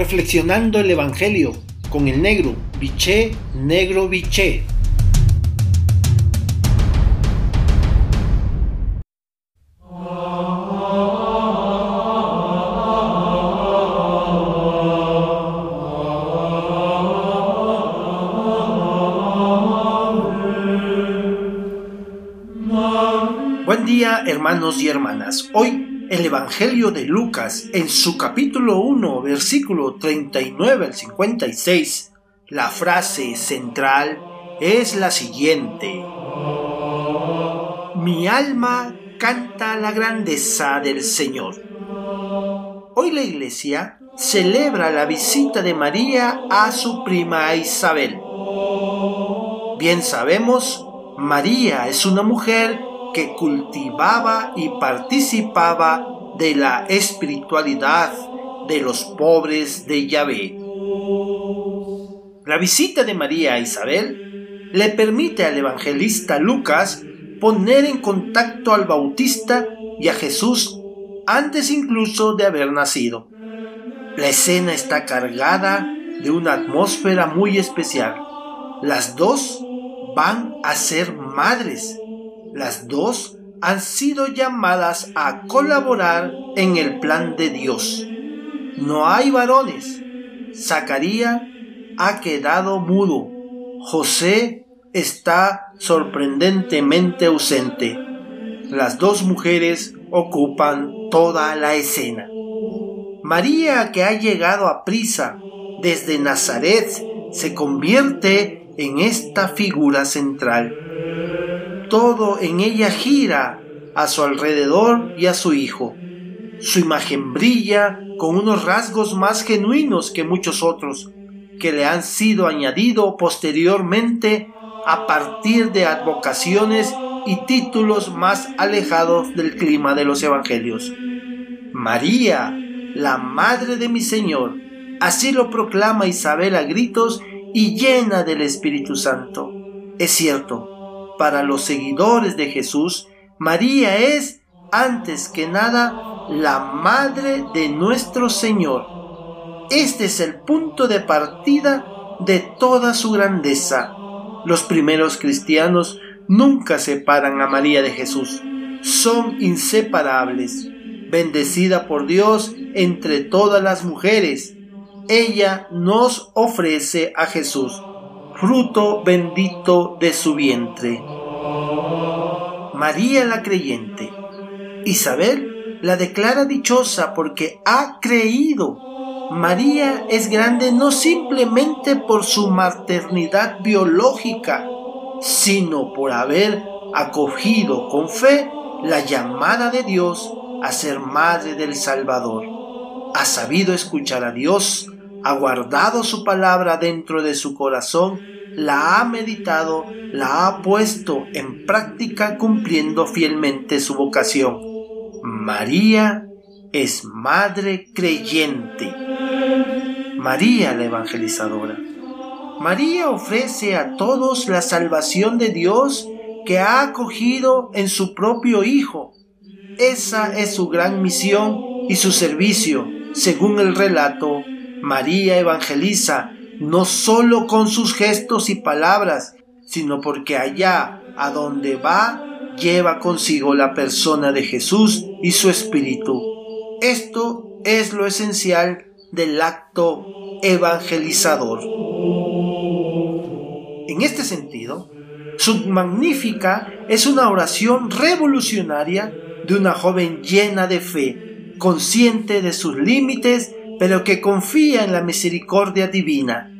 reflexionando el Evangelio con el negro, biché, negro, biché. Buen día hermanos y hermanas. Hoy el Evangelio de Lucas en su capítulo 1 versículo 39 al 56, la frase central es la siguiente. Mi alma canta la grandeza del Señor. Hoy la iglesia celebra la visita de María a su prima Isabel. Bien sabemos, María es una mujer que cultivaba y participaba de la espiritualidad de los pobres de Yahvé. La visita de María a Isabel le permite al evangelista Lucas poner en contacto al Bautista y a Jesús antes incluso de haber nacido. La escena está cargada de una atmósfera muy especial. Las dos van a ser madres las dos han sido llamadas a colaborar en el plan de Dios. No hay varones. Zacarías ha quedado mudo. José está sorprendentemente ausente. Las dos mujeres ocupan toda la escena. María, que ha llegado a prisa desde Nazaret, se convierte en esta figura central todo en ella gira a su alrededor y a su hijo. Su imagen brilla con unos rasgos más genuinos que muchos otros, que le han sido añadidos posteriormente a partir de advocaciones y títulos más alejados del clima de los evangelios. María, la madre de mi Señor, así lo proclama Isabel a gritos y llena del Espíritu Santo. Es cierto, para los seguidores de Jesús, María es, antes que nada, la madre de nuestro Señor. Este es el punto de partida de toda su grandeza. Los primeros cristianos nunca separan a María de Jesús. Son inseparables. Bendecida por Dios entre todas las mujeres, ella nos ofrece a Jesús fruto bendito de su vientre. María la creyente. Isabel la declara dichosa porque ha creído. María es grande no simplemente por su maternidad biológica, sino por haber acogido con fe la llamada de Dios a ser madre del Salvador. Ha sabido escuchar a Dios ha guardado su palabra dentro de su corazón, la ha meditado, la ha puesto en práctica cumpliendo fielmente su vocación. María es madre creyente. María la evangelizadora. María ofrece a todos la salvación de Dios que ha acogido en su propio Hijo. Esa es su gran misión y su servicio, según el relato María evangeliza no solo con sus gestos y palabras, sino porque allá a donde va lleva consigo la persona de Jesús y su espíritu. Esto es lo esencial del acto evangelizador. En este sentido, su magnífica es una oración revolucionaria de una joven llena de fe, consciente de sus límites pero que confía en la misericordia divina.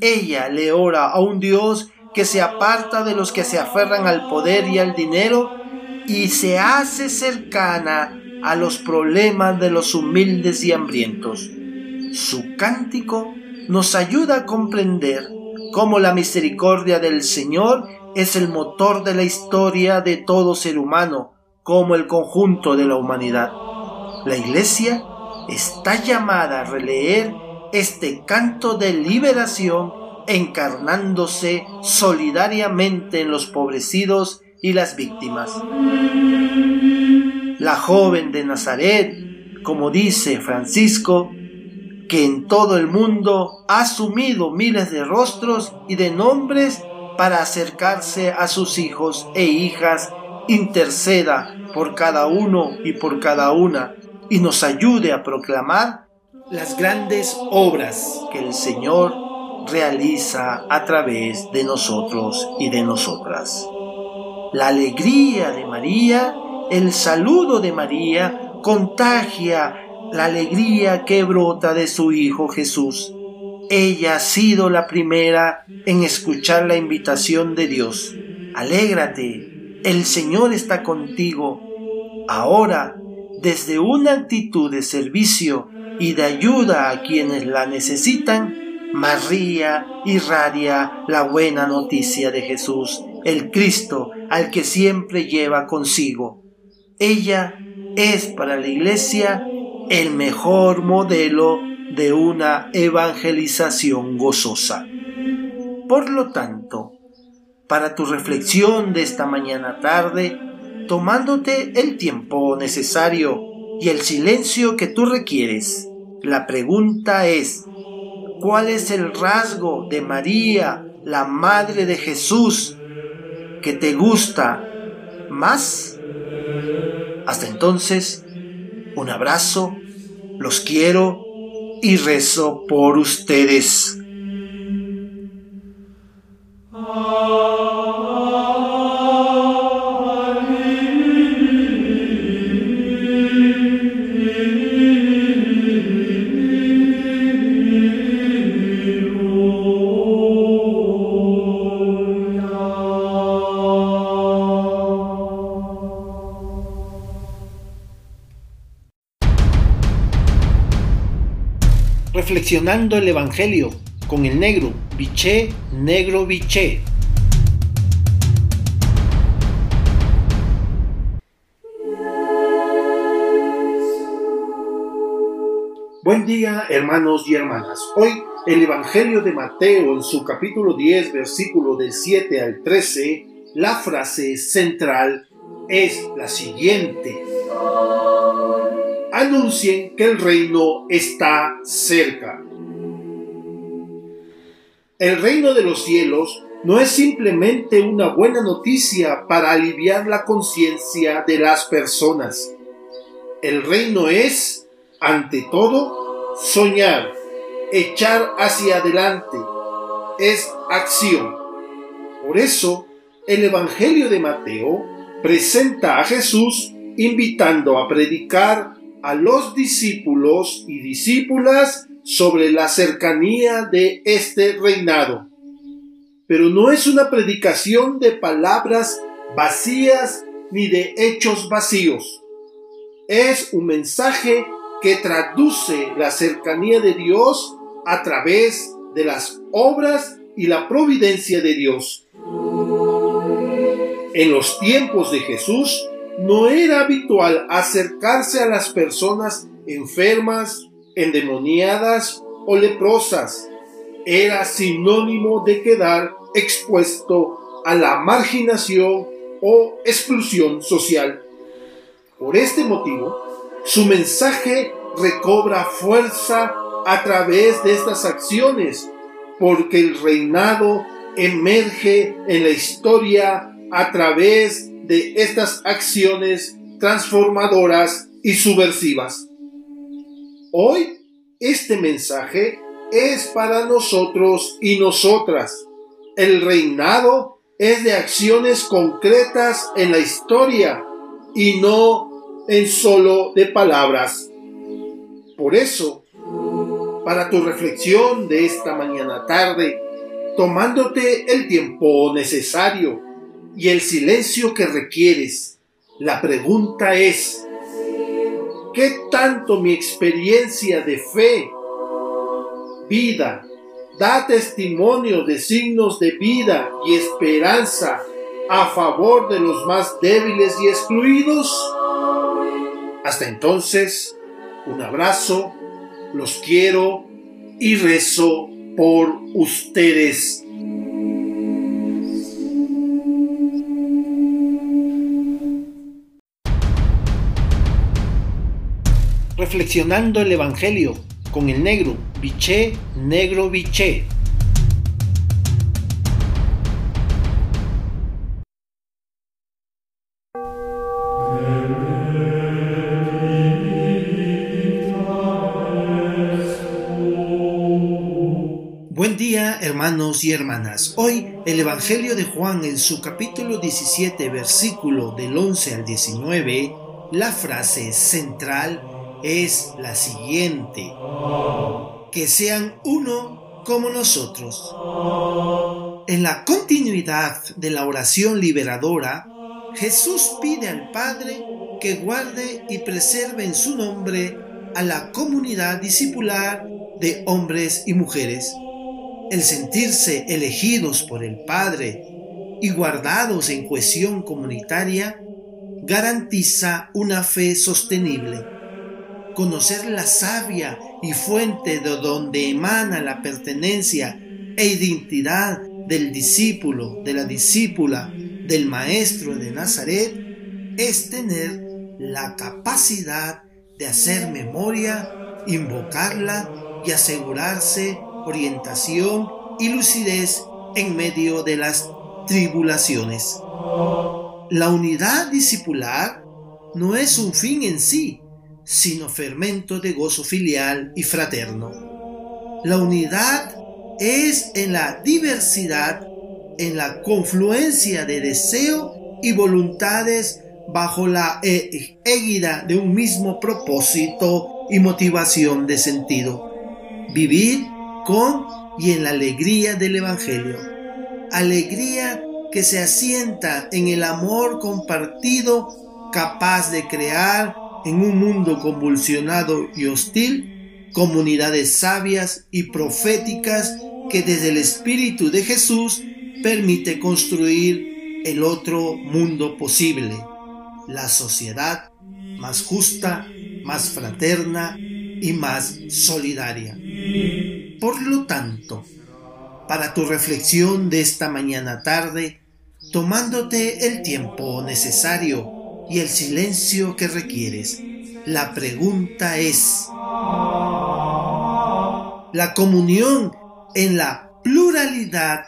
Ella le ora a un Dios que se aparta de los que se aferran al poder y al dinero y se hace cercana a los problemas de los humildes y hambrientos. Su cántico nos ayuda a comprender cómo la misericordia del Señor es el motor de la historia de todo ser humano, como el conjunto de la humanidad. La Iglesia está llamada a releer este canto de liberación encarnándose solidariamente en los pobrecidos y las víctimas. La joven de Nazaret, como dice Francisco, que en todo el mundo ha asumido miles de rostros y de nombres para acercarse a sus hijos e hijas, interceda por cada uno y por cada una y nos ayude a proclamar las grandes obras que el Señor realiza a través de nosotros y de nosotras. La alegría de María, el saludo de María, contagia la alegría que brota de su Hijo Jesús. Ella ha sido la primera en escuchar la invitación de Dios. Alégrate, el Señor está contigo. Ahora, desde una actitud de servicio y de ayuda a quienes la necesitan, María irradia la buena noticia de Jesús, el Cristo al que siempre lleva consigo. Ella es para la Iglesia el mejor modelo de una evangelización gozosa. Por lo tanto, para tu reflexión de esta mañana tarde, tomándote el tiempo necesario y el silencio que tú requieres, la pregunta es, ¿cuál es el rasgo de María, la Madre de Jesús, que te gusta más? Hasta entonces, un abrazo, los quiero y rezo por ustedes. El Evangelio con el negro, biché, negro, biché. Buen día hermanos y hermanas. Hoy el Evangelio de Mateo en su capítulo 10 versículo del 7 al 13, la frase central es la siguiente anuncien que el reino está cerca. El reino de los cielos no es simplemente una buena noticia para aliviar la conciencia de las personas. El reino es, ante todo, soñar, echar hacia adelante, es acción. Por eso, el Evangelio de Mateo presenta a Jesús invitando a predicar a los discípulos y discípulas sobre la cercanía de este reinado. Pero no es una predicación de palabras vacías ni de hechos vacíos. Es un mensaje que traduce la cercanía de Dios a través de las obras y la providencia de Dios. En los tiempos de Jesús, no era habitual acercarse a las personas enfermas, endemoniadas o leprosas. Era sinónimo de quedar expuesto a la marginación o exclusión social. Por este motivo, su mensaje recobra fuerza a través de estas acciones, porque el reinado emerge en la historia a través de estas acciones transformadoras y subversivas. Hoy este mensaje es para nosotros y nosotras. El reinado es de acciones concretas en la historia y no en solo de palabras. Por eso, para tu reflexión de esta mañana tarde, tomándote el tiempo necesario, y el silencio que requieres. La pregunta es, ¿qué tanto mi experiencia de fe, vida, da testimonio de signos de vida y esperanza a favor de los más débiles y excluidos? Hasta entonces, un abrazo, los quiero y rezo por ustedes. Reflexionando el Evangelio con el negro, biché, negro, biché. Buen día hermanos y hermanas. Hoy el Evangelio de Juan en su capítulo 17 versículo del 11 al 19, la frase central es la siguiente. Que sean uno como nosotros. En la continuidad de la oración liberadora, Jesús pide al Padre que guarde y preserve en su nombre a la comunidad discipular de hombres y mujeres el sentirse elegidos por el Padre y guardados en cohesión comunitaria garantiza una fe sostenible. Conocer la savia y fuente de donde emana la pertenencia e identidad del discípulo, de la discípula, del maestro de Nazaret, es tener la capacidad de hacer memoria, invocarla y asegurarse orientación y lucidez en medio de las tribulaciones. La unidad discipular no es un fin en sí, sino fermento de gozo filial y fraterno. La unidad es en la diversidad, en la confluencia de deseo y voluntades bajo la égida de un mismo propósito y motivación de sentido. Vivir con y en la alegría del Evangelio. Alegría que se asienta en el amor compartido capaz de crear en un mundo convulsionado y hostil comunidades sabias y proféticas que desde el Espíritu de Jesús permite construir el otro mundo posible, la sociedad más justa, más fraterna y más solidaria. Por lo tanto, para tu reflexión de esta mañana tarde, tomándote el tiempo necesario y el silencio que requieres, la pregunta es, ¿la comunión en la pluralidad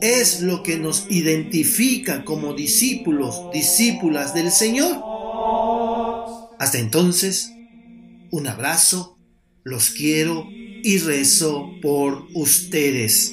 es lo que nos identifica como discípulos, discípulas del Señor? Hasta entonces, un abrazo, los quiero y rezo por ustedes.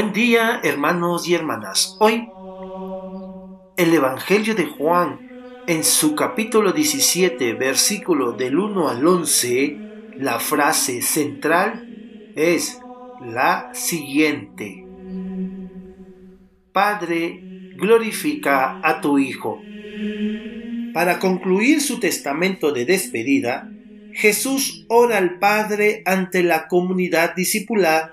Buen día, hermanos y hermanas. Hoy el Evangelio de Juan, en su capítulo 17, versículo del 1 al 11, la frase central es la siguiente. Padre, glorifica a tu Hijo. Para concluir su testamento de despedida, Jesús ora al Padre ante la comunidad discipular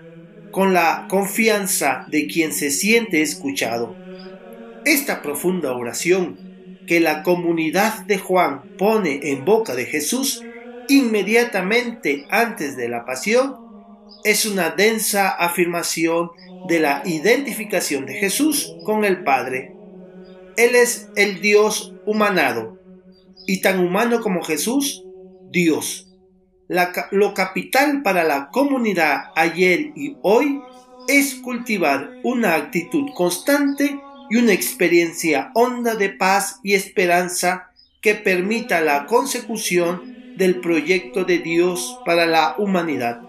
con la confianza de quien se siente escuchado. Esta profunda oración que la comunidad de Juan pone en boca de Jesús inmediatamente antes de la pasión es una densa afirmación de la identificación de Jesús con el Padre. Él es el Dios humanado y tan humano como Jesús, Dios lo capital para la comunidad ayer y hoy es cultivar una actitud constante y una experiencia honda de paz y esperanza que permita la consecución del proyecto de Dios para la humanidad.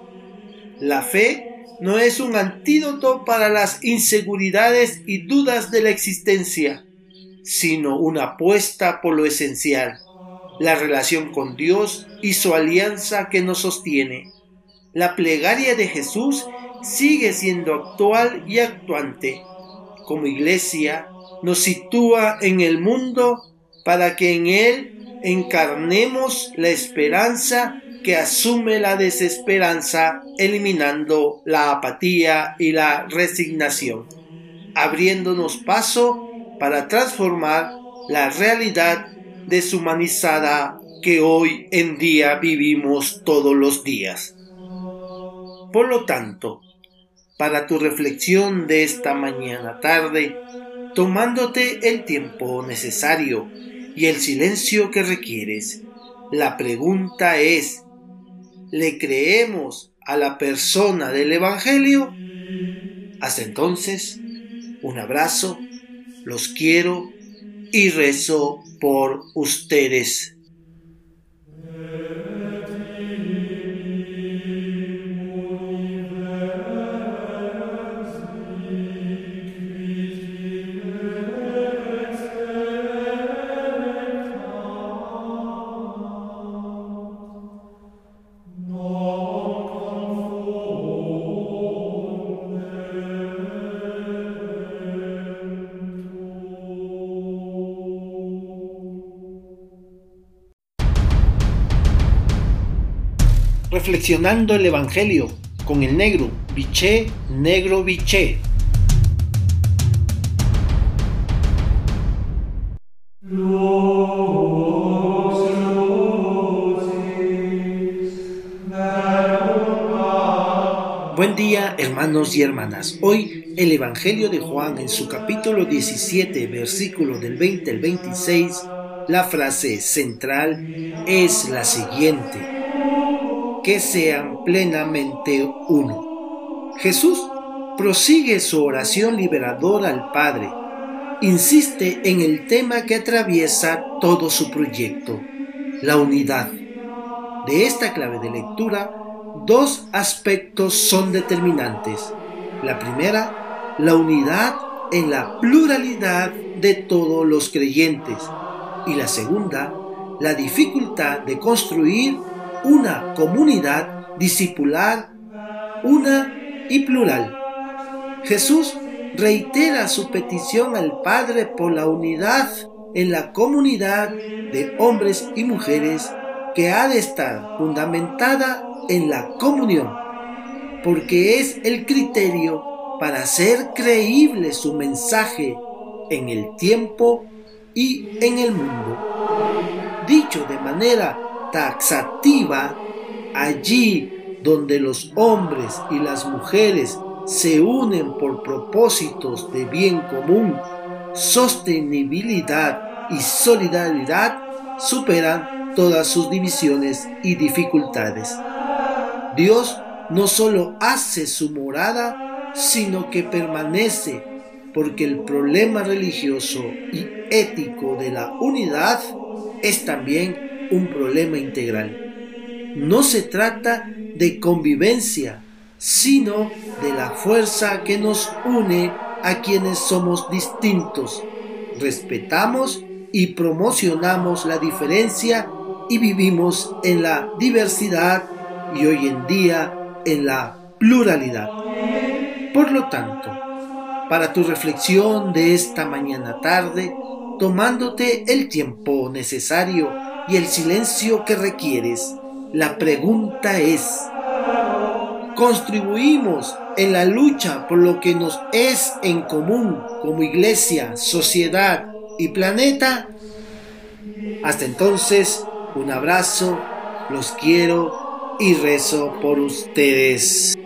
La fe no es un antídoto para las inseguridades y dudas de la existencia, sino una apuesta por lo esencial, la relación con Dios y su alianza que nos sostiene. La plegaria de Jesús sigue siendo actual y actuante. Como iglesia, nos sitúa en el mundo para que en él encarnemos la esperanza que asume la desesperanza, eliminando la apatía y la resignación, abriéndonos paso para transformar la realidad deshumanizada que hoy en día vivimos todos los días. Por lo tanto, para tu reflexión de esta mañana tarde, tomándote el tiempo necesario y el silencio que requieres, la pregunta es, ¿le creemos a la persona del Evangelio? Hasta entonces, un abrazo, los quiero y rezo por ustedes. Reflexionando el Evangelio con el negro, biché, negro, biché. Buen día hermanos y hermanas. Hoy el Evangelio de Juan en su capítulo 17, versículo del 20 al 26, la frase central es la siguiente que sean plenamente uno. Jesús prosigue su oración liberadora al Padre. Insiste en el tema que atraviesa todo su proyecto, la unidad. De esta clave de lectura, dos aspectos son determinantes. La primera, la unidad en la pluralidad de todos los creyentes. Y la segunda, la dificultad de construir una comunidad discipular, una y plural. Jesús reitera su petición al Padre por la unidad en la comunidad de hombres y mujeres que ha de estar fundamentada en la comunión, porque es el criterio para hacer creíble su mensaje en el tiempo y en el mundo. Dicho de manera taxativa allí donde los hombres y las mujeres se unen por propósitos de bien común, sostenibilidad y solidaridad superan todas sus divisiones y dificultades. Dios no solo hace su morada, sino que permanece, porque el problema religioso y ético de la unidad es también un problema integral. No se trata de convivencia, sino de la fuerza que nos une a quienes somos distintos. Respetamos y promocionamos la diferencia y vivimos en la diversidad y hoy en día en la pluralidad. Por lo tanto, para tu reflexión de esta mañana tarde, tomándote el tiempo necesario y el silencio que requieres. La pregunta es, ¿contribuimos en la lucha por lo que nos es en común como iglesia, sociedad y planeta? Hasta entonces, un abrazo, los quiero y rezo por ustedes.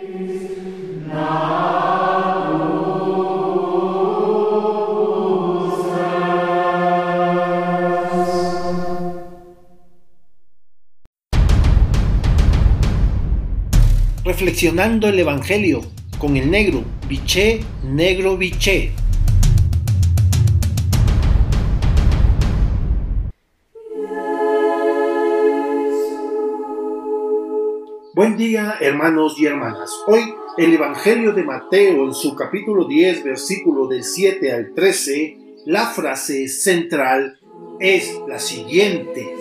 Reflexionando el Evangelio con el negro, biché, negro, biché. Buen día hermanos y hermanas. Hoy el Evangelio de Mateo en su capítulo 10, versículo del 7 al 13, la frase central es la siguiente.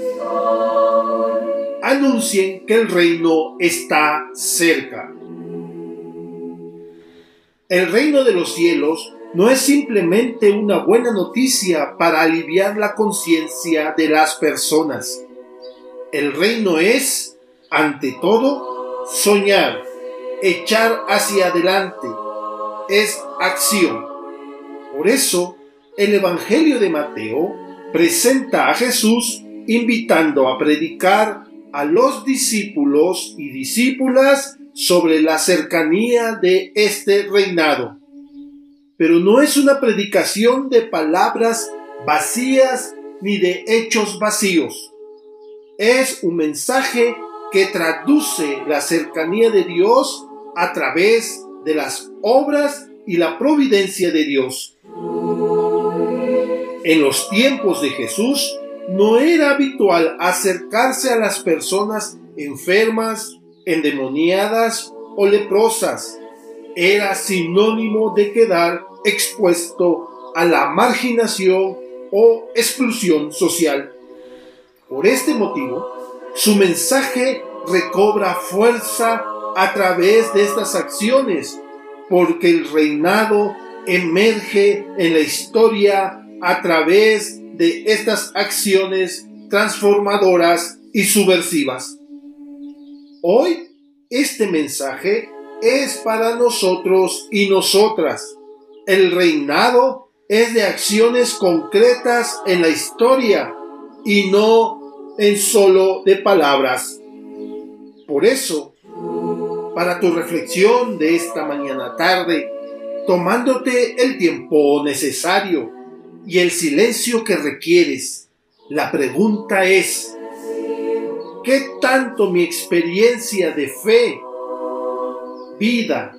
Anuncien que el reino está cerca. El reino de los cielos no es simplemente una buena noticia para aliviar la conciencia de las personas. El reino es, ante todo, soñar, echar hacia adelante, es acción. Por eso, el Evangelio de Mateo presenta a Jesús invitando a predicar a los discípulos y discípulas sobre la cercanía de este reinado. Pero no es una predicación de palabras vacías ni de hechos vacíos. Es un mensaje que traduce la cercanía de Dios a través de las obras y la providencia de Dios. En los tiempos de Jesús no era habitual acercarse a las personas enfermas, endemoniadas o leprosas. Era sinónimo de quedar expuesto a la marginación o exclusión social. Por este motivo, su mensaje recobra fuerza a través de estas acciones, porque el reinado emerge en la historia a través de estas acciones transformadoras y subversivas. Hoy este mensaje es para nosotros y nosotras. El reinado es de acciones concretas en la historia y no en solo de palabras. Por eso, para tu reflexión de esta mañana tarde, tomándote el tiempo necesario y el silencio que requieres, la pregunta es, ¿qué tanto mi experiencia de fe, vida,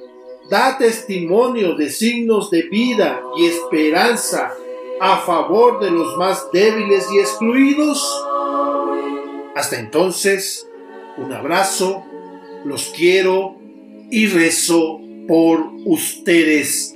da testimonio de signos de vida y esperanza a favor de los más débiles y excluidos? Hasta entonces, un abrazo los quiero y rezo por ustedes.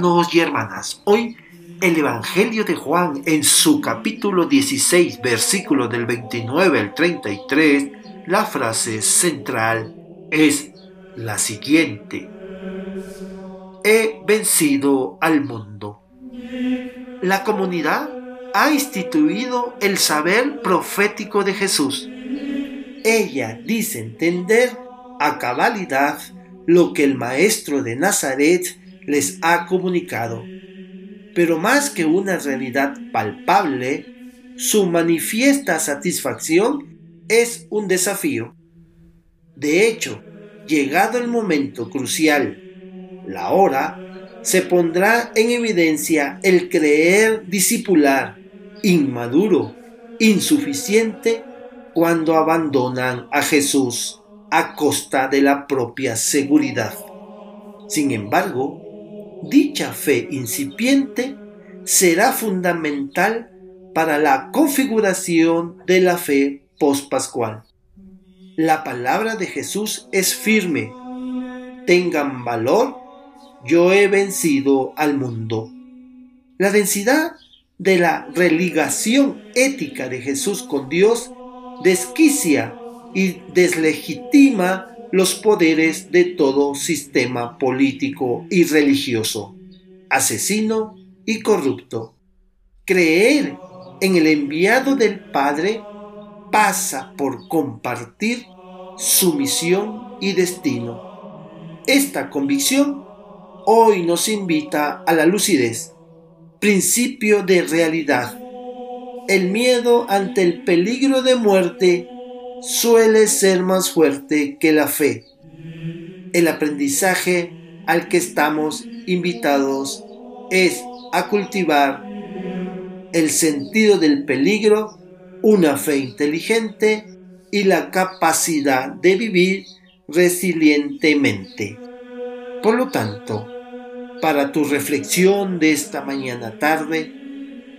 Hermanos y hermanas. Hoy el Evangelio de Juan en su capítulo 16, versículo del 29 al 33, la frase central es la siguiente. He vencido al mundo. La comunidad ha instituido el saber profético de Jesús. Ella dice entender a cabalidad lo que el maestro de Nazaret les ha comunicado. Pero más que una realidad palpable, su manifiesta satisfacción es un desafío. De hecho, llegado el momento crucial, la hora, se pondrá en evidencia el creer discipular, inmaduro, insuficiente, cuando abandonan a Jesús a costa de la propia seguridad. Sin embargo, dicha fe incipiente será fundamental para la configuración de la fe pospascual. La palabra de Jesús es firme. Tengan valor, yo he vencido al mundo. La densidad de la religación ética de Jesús con Dios desquicia y deslegitima los poderes de todo sistema político y religioso, asesino y corrupto. Creer en el enviado del Padre pasa por compartir su misión y destino. Esta convicción hoy nos invita a la lucidez. principio de realidad. El miedo ante el peligro de muerte suele ser más fuerte que la fe. El aprendizaje al que estamos invitados es a cultivar el sentido del peligro, una fe inteligente y la capacidad de vivir resilientemente. Por lo tanto, para tu reflexión de esta mañana tarde,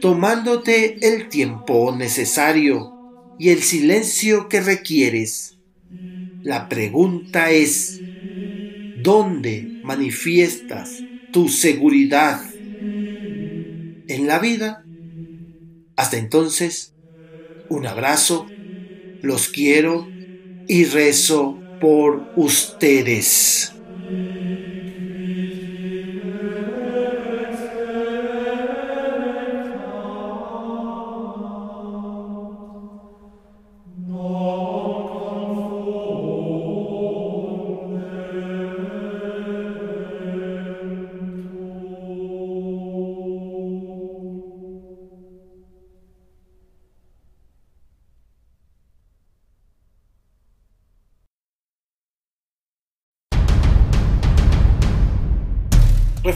tomándote el tiempo necesario y el silencio que requieres, la pregunta es, ¿dónde manifiestas tu seguridad en la vida? Hasta entonces, un abrazo, los quiero y rezo por ustedes.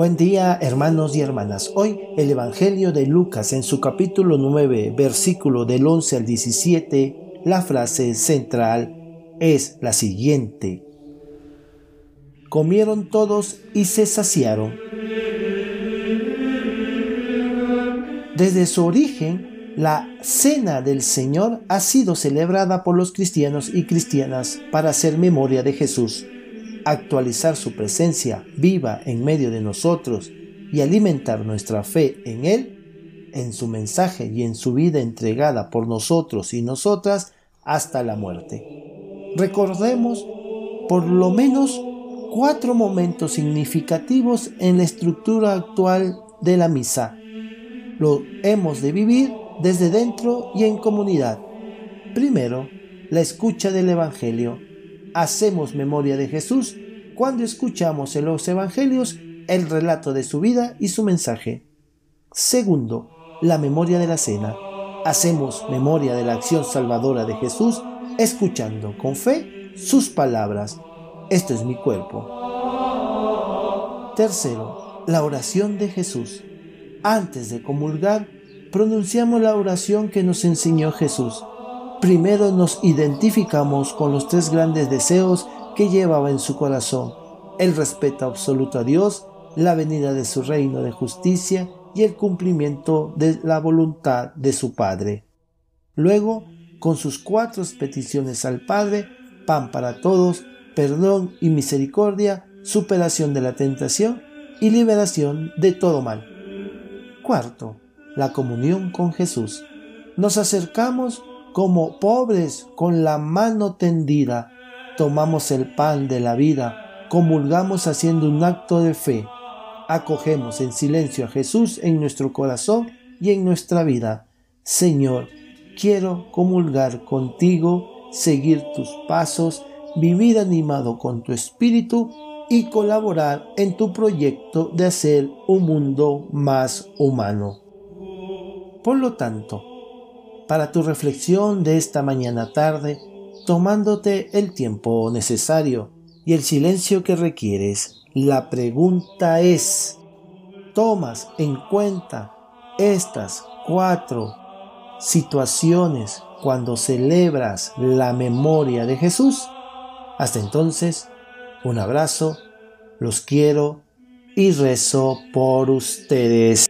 Buen día hermanos y hermanas. Hoy el Evangelio de Lucas en su capítulo 9, versículo del 11 al 17, la frase central es la siguiente. Comieron todos y se saciaron. Desde su origen, la Cena del Señor ha sido celebrada por los cristianos y cristianas para hacer memoria de Jesús actualizar su presencia viva en medio de nosotros y alimentar nuestra fe en Él, en su mensaje y en su vida entregada por nosotros y nosotras hasta la muerte. Recordemos por lo menos cuatro momentos significativos en la estructura actual de la misa. Lo hemos de vivir desde dentro y en comunidad. Primero, la escucha del Evangelio hacemos memoria de Jesús cuando escuchamos en los Evangelios el relato de su vida y su mensaje. Segundo, la memoria de la cena. Hacemos memoria de la acción salvadora de Jesús escuchando con fe sus palabras. Esto es mi cuerpo. Tercero, la oración de Jesús. Antes de comulgar, pronunciamos la oración que nos enseñó Jesús primero nos identificamos con los tres grandes deseos que llevaba en su corazón, el respeto absoluto a Dios, la venida de su reino de justicia y el cumplimiento de la voluntad de su Padre. Luego, con sus cuatro peticiones al Padre, pan para todos, perdón y misericordia, superación de la tentación y liberación de todo mal. Cuarto, la comunión con Jesús. Nos acercamos como pobres con la mano tendida, tomamos el pan de la vida, comulgamos haciendo un acto de fe, acogemos en silencio a Jesús en nuestro corazón y en nuestra vida. Señor, quiero comulgar contigo, seguir tus pasos, vivir animado con tu espíritu y colaborar en tu proyecto de hacer un mundo más humano. Por lo tanto, para tu reflexión de esta mañana tarde, tomándote el tiempo necesario y el silencio que requieres. La pregunta es, ¿tomas en cuenta estas cuatro situaciones cuando celebras la memoria de Jesús? Hasta entonces, un abrazo, los quiero y rezo por ustedes.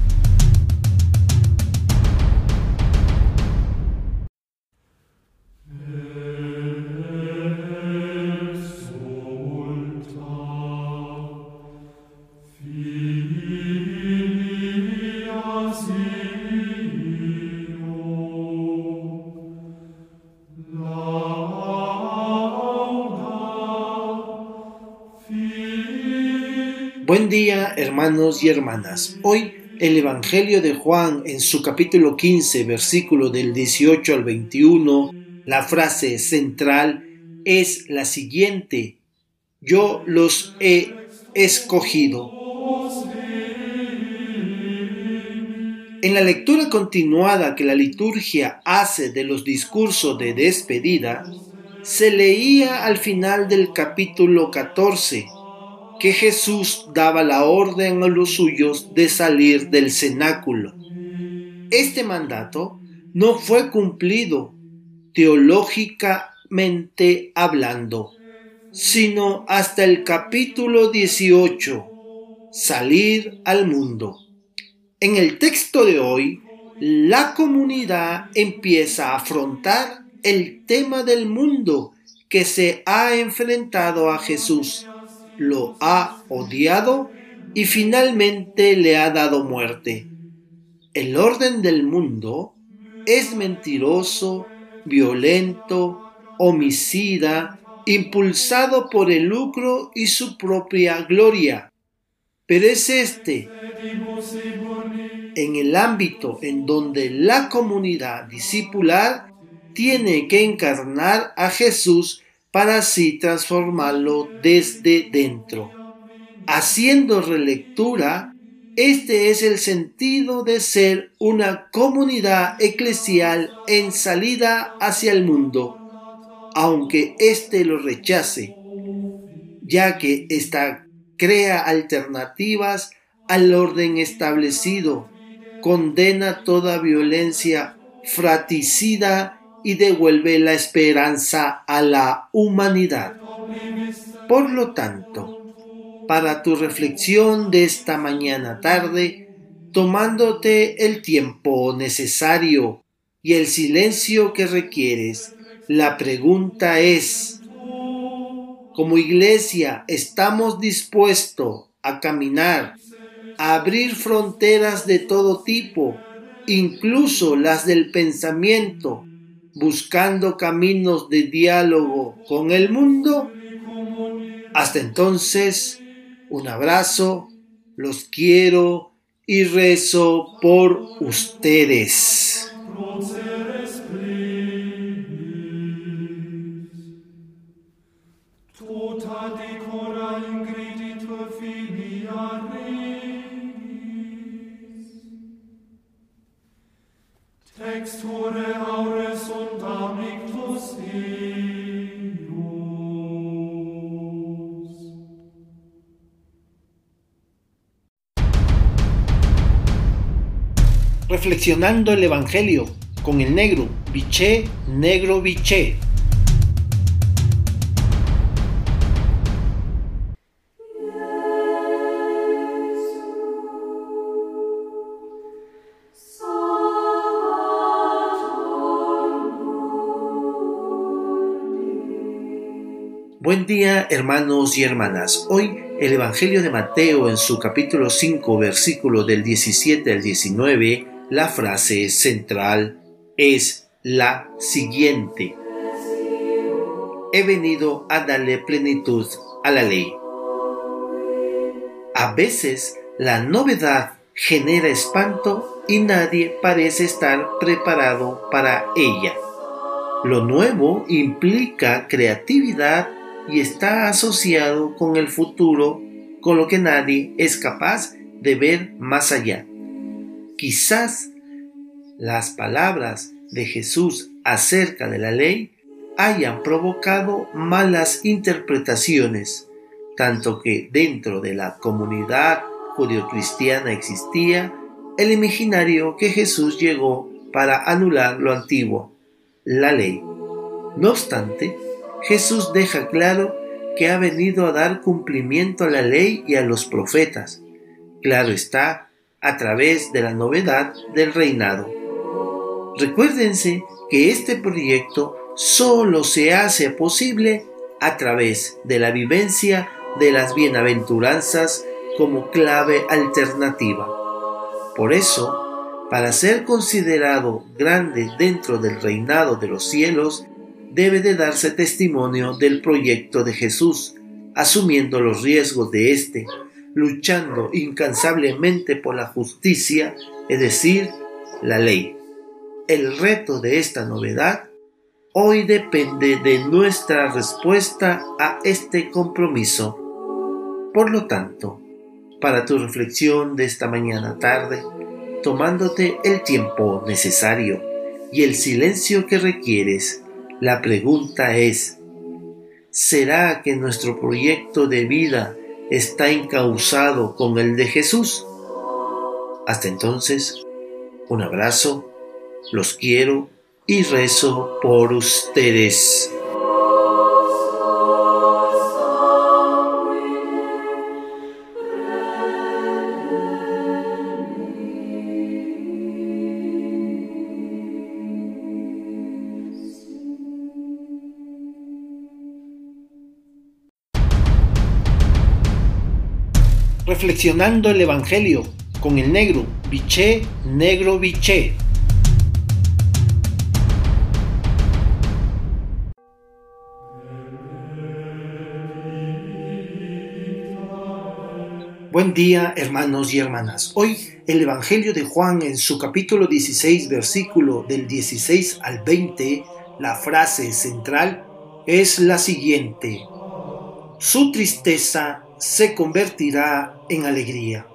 Hermanos y hermanas. Hoy el Evangelio de Juan en su capítulo 15, versículo del 18 al 21, la frase central es la siguiente. Yo los he escogido. En la lectura continuada que la liturgia hace de los discursos de despedida, se leía al final del capítulo 14 que Jesús daba la orden a los suyos de salir del cenáculo. Este mandato no fue cumplido teológicamente hablando, sino hasta el capítulo 18, salir al mundo. En el texto de hoy, la comunidad empieza a afrontar el tema del mundo que se ha enfrentado a Jesús lo ha odiado y finalmente le ha dado muerte. El orden del mundo es mentiroso, violento, homicida, impulsado por el lucro y su propia gloria. Pero es este, en el ámbito en donde la comunidad discipular tiene que encarnar a Jesús para así transformarlo desde dentro. Haciendo relectura, este es el sentido de ser una comunidad eclesial en salida hacia el mundo, aunque éste lo rechace, ya que ésta crea alternativas al orden establecido, condena toda violencia fratricida y devuelve la esperanza a la humanidad. Por lo tanto, para tu reflexión de esta mañana tarde, tomándote el tiempo necesario y el silencio que requieres, la pregunta es, como iglesia, ¿estamos dispuestos a caminar, a abrir fronteras de todo tipo, incluso las del pensamiento, buscando caminos de diálogo con el mundo. Hasta entonces, un abrazo, los quiero y rezo por ustedes. Reflexionando el Evangelio con el negro, biché, negro, biché. Buen día hermanos y hermanas. Hoy el Evangelio de Mateo en su capítulo 5 versículo del 17 al 19 la frase central es la siguiente. He venido a darle plenitud a la ley. A veces la novedad genera espanto y nadie parece estar preparado para ella. Lo nuevo implica creatividad y está asociado con el futuro, con lo que nadie es capaz de ver más allá. Quizás las palabras de Jesús acerca de la ley hayan provocado malas interpretaciones, tanto que dentro de la comunidad judio-cristiana existía el imaginario que Jesús llegó para anular lo antiguo, la ley. No obstante, Jesús deja claro que ha venido a dar cumplimiento a la ley y a los profetas. Claro está, a través de la novedad del reinado. Recuérdense que este proyecto solo se hace posible a través de la vivencia de las bienaventuranzas como clave alternativa. Por eso, para ser considerado grande dentro del reinado de los cielos, debe de darse testimonio del proyecto de Jesús, asumiendo los riesgos de éste, luchando incansablemente por la justicia, es decir, la ley. El reto de esta novedad hoy depende de nuestra respuesta a este compromiso. Por lo tanto, para tu reflexión de esta mañana tarde, tomándote el tiempo necesario y el silencio que requieres, la pregunta es, ¿será que nuestro proyecto de vida está encauzado con el de Jesús? Hasta entonces, un abrazo, los quiero y rezo por ustedes. Reflexionando el Evangelio con el negro, biché, negro, biché. Buen día, hermanos y hermanas. Hoy el Evangelio de Juan en su capítulo 16, versículo del 16 al 20, la frase central es la siguiente. Su tristeza se convertirá en alegría.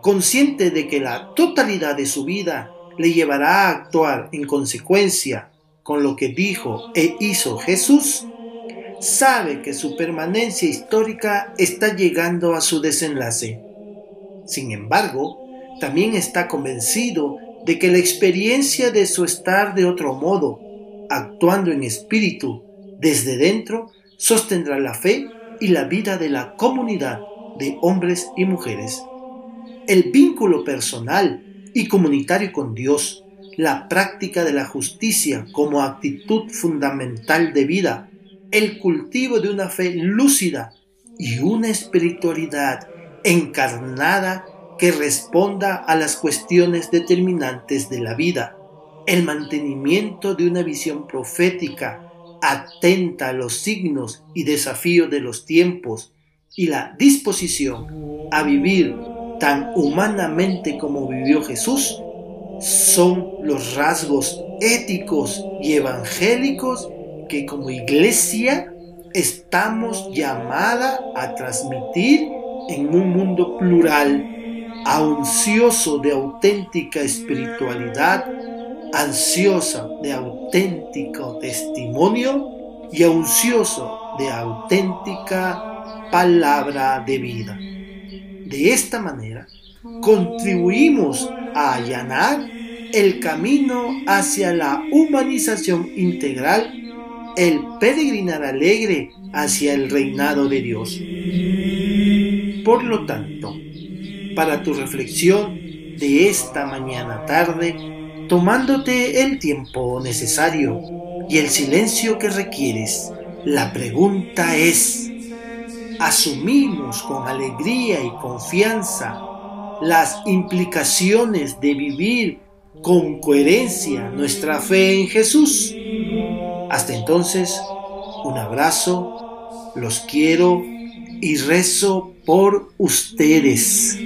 Consciente de que la totalidad de su vida le llevará a actuar en consecuencia con lo que dijo e hizo Jesús, sabe que su permanencia histórica está llegando a su desenlace. Sin embargo, también está convencido de que la experiencia de su estar de otro modo, actuando en espíritu desde dentro, sostendrá la fe y la vida de la comunidad de hombres y mujeres. El vínculo personal y comunitario con Dios, la práctica de la justicia como actitud fundamental de vida, el cultivo de una fe lúcida y una espiritualidad encarnada que responda a las cuestiones determinantes de la vida, el mantenimiento de una visión profética atenta a los signos y desafíos de los tiempos y la disposición a vivir tan humanamente como vivió Jesús son los rasgos éticos y evangélicos que como iglesia estamos llamada a transmitir en un mundo plural, ansioso de auténtica espiritualidad ansiosa de auténtico testimonio y ansioso de auténtica palabra de vida. De esta manera, contribuimos a allanar el camino hacia la humanización integral, el peregrinar alegre hacia el reinado de Dios. Por lo tanto, para tu reflexión de esta mañana tarde, tomándote el tiempo necesario y el silencio que requieres. La pregunta es, ¿asumimos con alegría y confianza las implicaciones de vivir con coherencia nuestra fe en Jesús? Hasta entonces, un abrazo, los quiero y rezo por ustedes.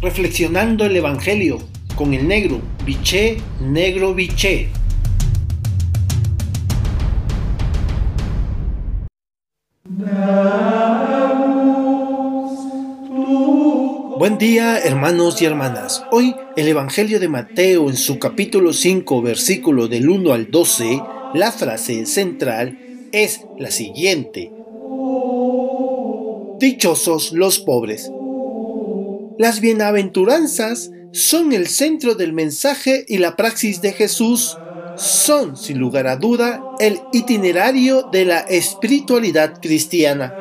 Reflexionando el Evangelio con el negro, biché, negro, biché. Buen día hermanos y hermanas. Hoy el Evangelio de Mateo en su capítulo 5 versículo del 1 al 12, la frase central es la siguiente. Dichosos los pobres Las bienaventuranzas son el centro del mensaje y la praxis de Jesús son, sin lugar a duda, el itinerario de la espiritualidad cristiana.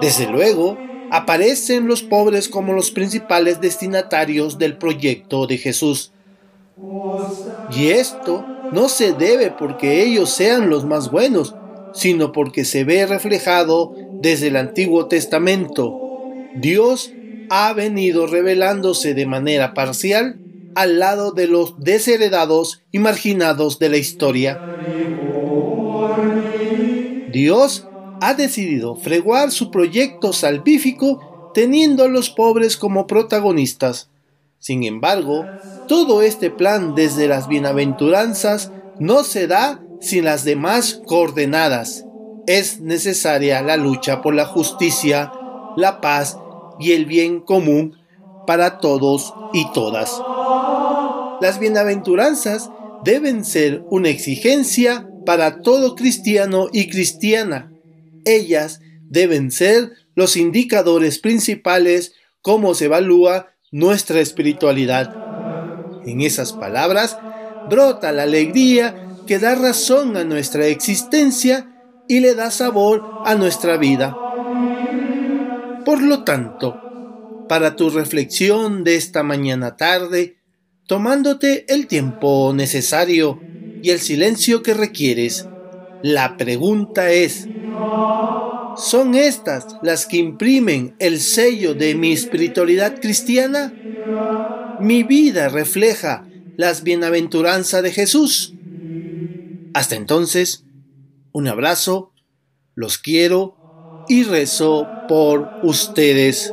Desde luego, aparecen los pobres como los principales destinatarios del proyecto de Jesús. Y esto no se debe porque ellos sean los más buenos, sino porque se ve reflejado desde el Antiguo Testamento. Dios ha venido revelándose de manera parcial al lado de los desheredados y marginados de la historia. Dios ha decidido freguar su proyecto salvífico teniendo a los pobres como protagonistas. Sin embargo, todo este plan desde las bienaventuranzas no se da sin las demás coordenadas. Es necesaria la lucha por la justicia, la paz y el bien común para todos y todas. Las bienaventuranzas deben ser una exigencia para todo cristiano y cristiana. Ellas deben ser los indicadores principales cómo se evalúa nuestra espiritualidad. En esas palabras brota la alegría que da razón a nuestra existencia y le da sabor a nuestra vida. Por lo tanto, para tu reflexión de esta mañana tarde, tomándote el tiempo necesario y el silencio que requieres, la pregunta es, ¿son estas las que imprimen el sello de mi espiritualidad cristiana? ¿Mi vida refleja las bienaventuranzas de Jesús? Hasta entonces, un abrazo, los quiero y rezo por ustedes.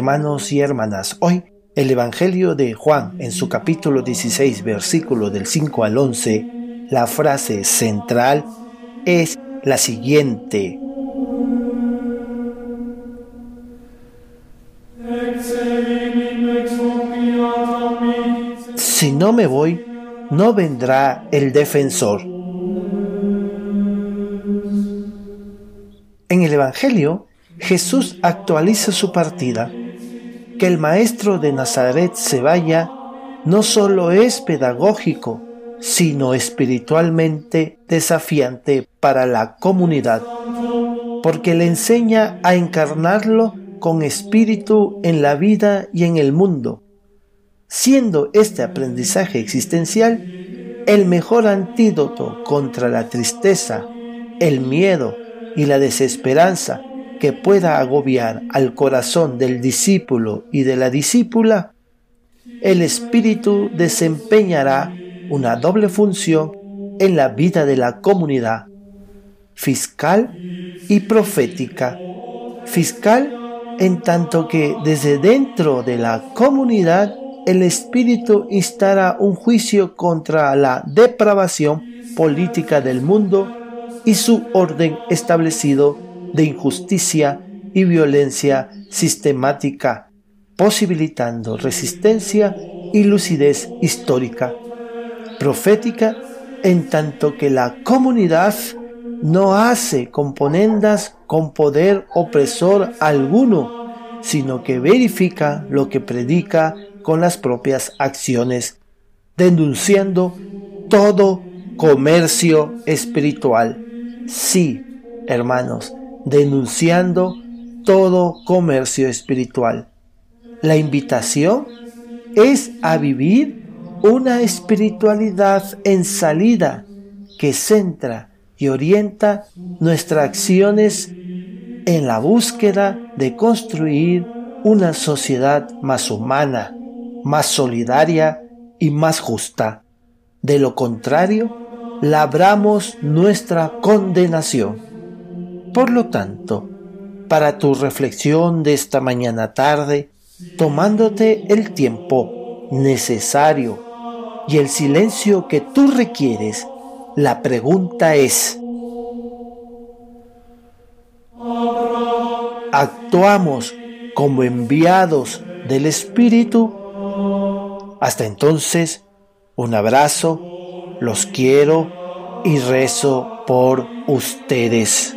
Hermanos y hermanas. Hoy el Evangelio de Juan, en su capítulo 16, versículo del 5 al 11, la frase central es la siguiente. Si no me voy, no vendrá el defensor. En el Evangelio, Jesús actualiza su partida. Que el maestro de Nazaret se vaya no solo es pedagógico, sino espiritualmente desafiante para la comunidad, porque le enseña a encarnarlo con espíritu en la vida y en el mundo, siendo este aprendizaje existencial el mejor antídoto contra la tristeza, el miedo y la desesperanza que pueda agobiar al corazón del discípulo y de la discípula, el Espíritu desempeñará una doble función en la vida de la comunidad, fiscal y profética. Fiscal en tanto que desde dentro de la comunidad el Espíritu instará un juicio contra la depravación política del mundo y su orden establecido de injusticia y violencia sistemática, posibilitando resistencia y lucidez histórica, profética, en tanto que la comunidad no hace componendas con poder opresor alguno, sino que verifica lo que predica con las propias acciones, denunciando todo comercio espiritual. Sí, hermanos, denunciando todo comercio espiritual. La invitación es a vivir una espiritualidad en salida que centra y orienta nuestras acciones en la búsqueda de construir una sociedad más humana, más solidaria y más justa. De lo contrario, labramos nuestra condenación. Por lo tanto, para tu reflexión de esta mañana tarde, tomándote el tiempo necesario y el silencio que tú requieres, la pregunta es, ¿actuamos como enviados del Espíritu? Hasta entonces, un abrazo, los quiero y rezo por ustedes.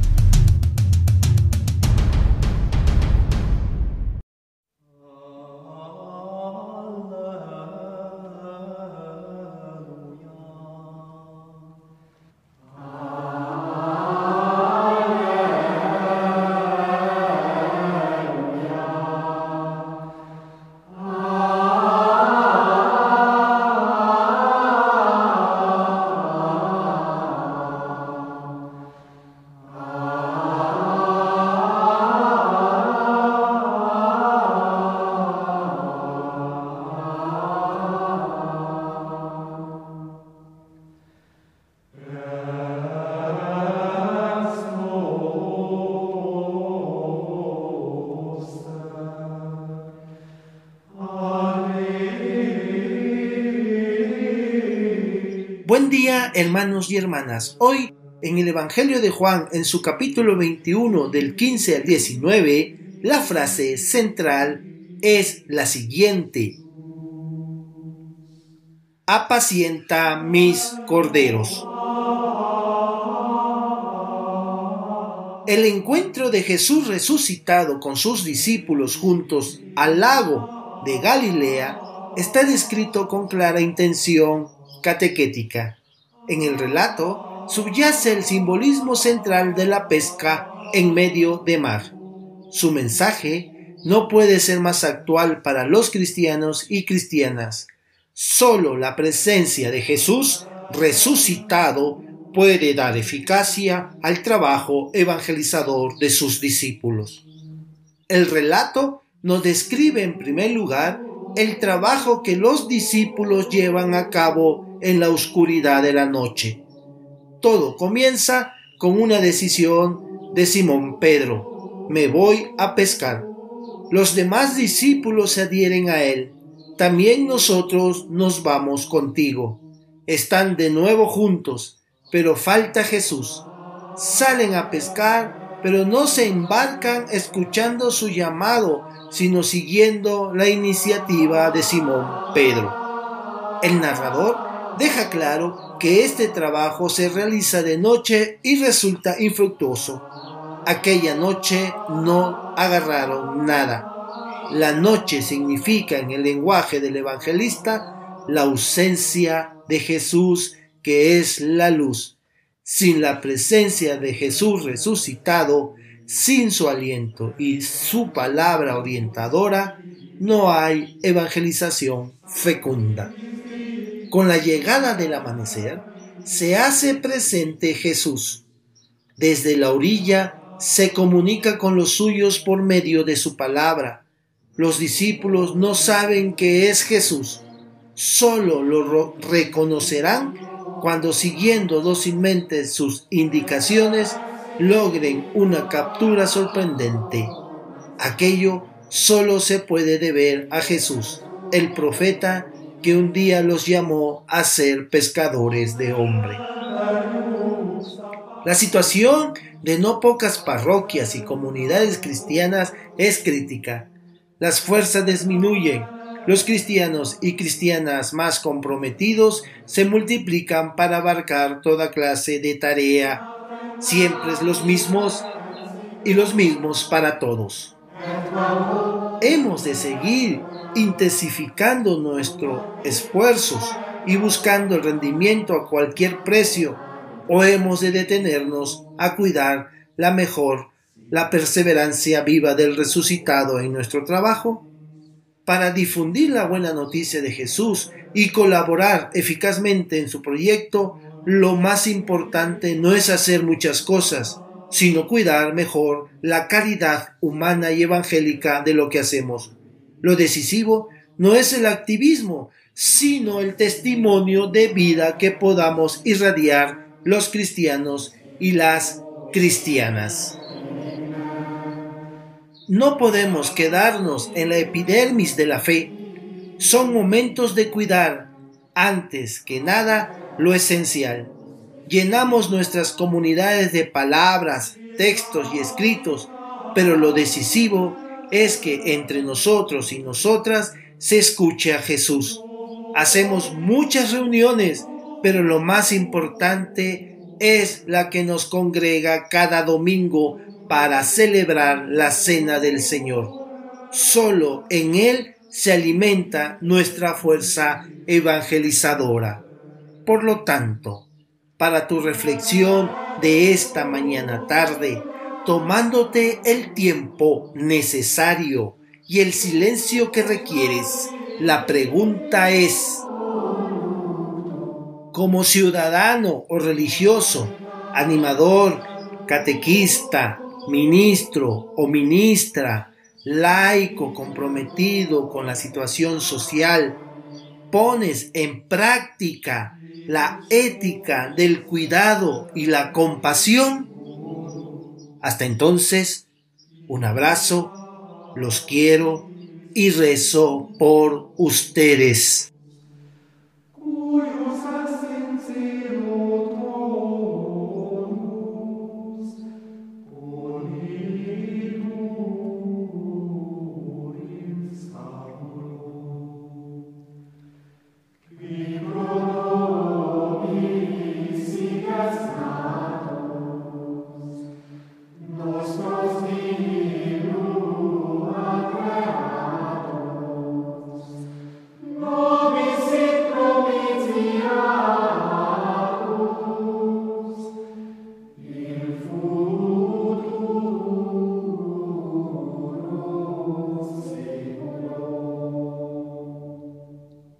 Hermanos y hermanas. Hoy en el Evangelio de Juan, en su capítulo 21 del 15 al 19, la frase central es la siguiente. Apacienta mis corderos. El encuentro de Jesús resucitado con sus discípulos juntos al lago de Galilea está descrito con clara intención catequética. En el relato subyace el simbolismo central de la pesca en medio de mar. Su mensaje no puede ser más actual para los cristianos y cristianas. Solo la presencia de Jesús resucitado puede dar eficacia al trabajo evangelizador de sus discípulos. El relato nos describe en primer lugar el trabajo que los discípulos llevan a cabo en la oscuridad de la noche. Todo comienza con una decisión de Simón Pedro. Me voy a pescar. Los demás discípulos se adhieren a él. También nosotros nos vamos contigo. Están de nuevo juntos, pero falta Jesús. Salen a pescar, pero no se embarcan escuchando su llamado sino siguiendo la iniciativa de Simón Pedro. El narrador deja claro que este trabajo se realiza de noche y resulta infructuoso. Aquella noche no agarraron nada. La noche significa en el lenguaje del evangelista la ausencia de Jesús que es la luz. Sin la presencia de Jesús resucitado, sin su aliento y su palabra orientadora, no hay evangelización fecunda. Con la llegada del amanecer, se hace presente Jesús. Desde la orilla se comunica con los suyos por medio de su palabra. Los discípulos no saben que es Jesús, solo lo reconocerán cuando siguiendo dócilmente sus indicaciones logren una captura sorprendente. Aquello solo se puede deber a Jesús, el profeta que un día los llamó a ser pescadores de hombre. La situación de no pocas parroquias y comunidades cristianas es crítica. Las fuerzas disminuyen. Los cristianos y cristianas más comprometidos se multiplican para abarcar toda clase de tarea. Siempre los mismos y los mismos para todos. Hemos de seguir intensificando nuestros esfuerzos y buscando el rendimiento a cualquier precio o hemos de detenernos a cuidar la mejor, la perseverancia viva del resucitado en nuestro trabajo? Para difundir la buena noticia de Jesús y colaborar eficazmente en su proyecto, lo más importante no es hacer muchas cosas, sino cuidar mejor la caridad humana y evangélica de lo que hacemos. Lo decisivo no es el activismo, sino el testimonio de vida que podamos irradiar los cristianos y las cristianas. No podemos quedarnos en la epidermis de la fe. Son momentos de cuidar, antes que nada, lo esencial. Llenamos nuestras comunidades de palabras, textos y escritos, pero lo decisivo es que entre nosotros y nosotras se escuche a Jesús. Hacemos muchas reuniones, pero lo más importante es la que nos congrega cada domingo para celebrar la cena del Señor. Solo en Él se alimenta nuestra fuerza evangelizadora. Por lo tanto, para tu reflexión de esta mañana tarde, tomándote el tiempo necesario y el silencio que requieres, la pregunta es, como ciudadano o religioso, animador, catequista, ministro o ministra, laico comprometido con la situación social, pones en práctica la ética del cuidado y la compasión. Hasta entonces, un abrazo, los quiero y rezo por ustedes.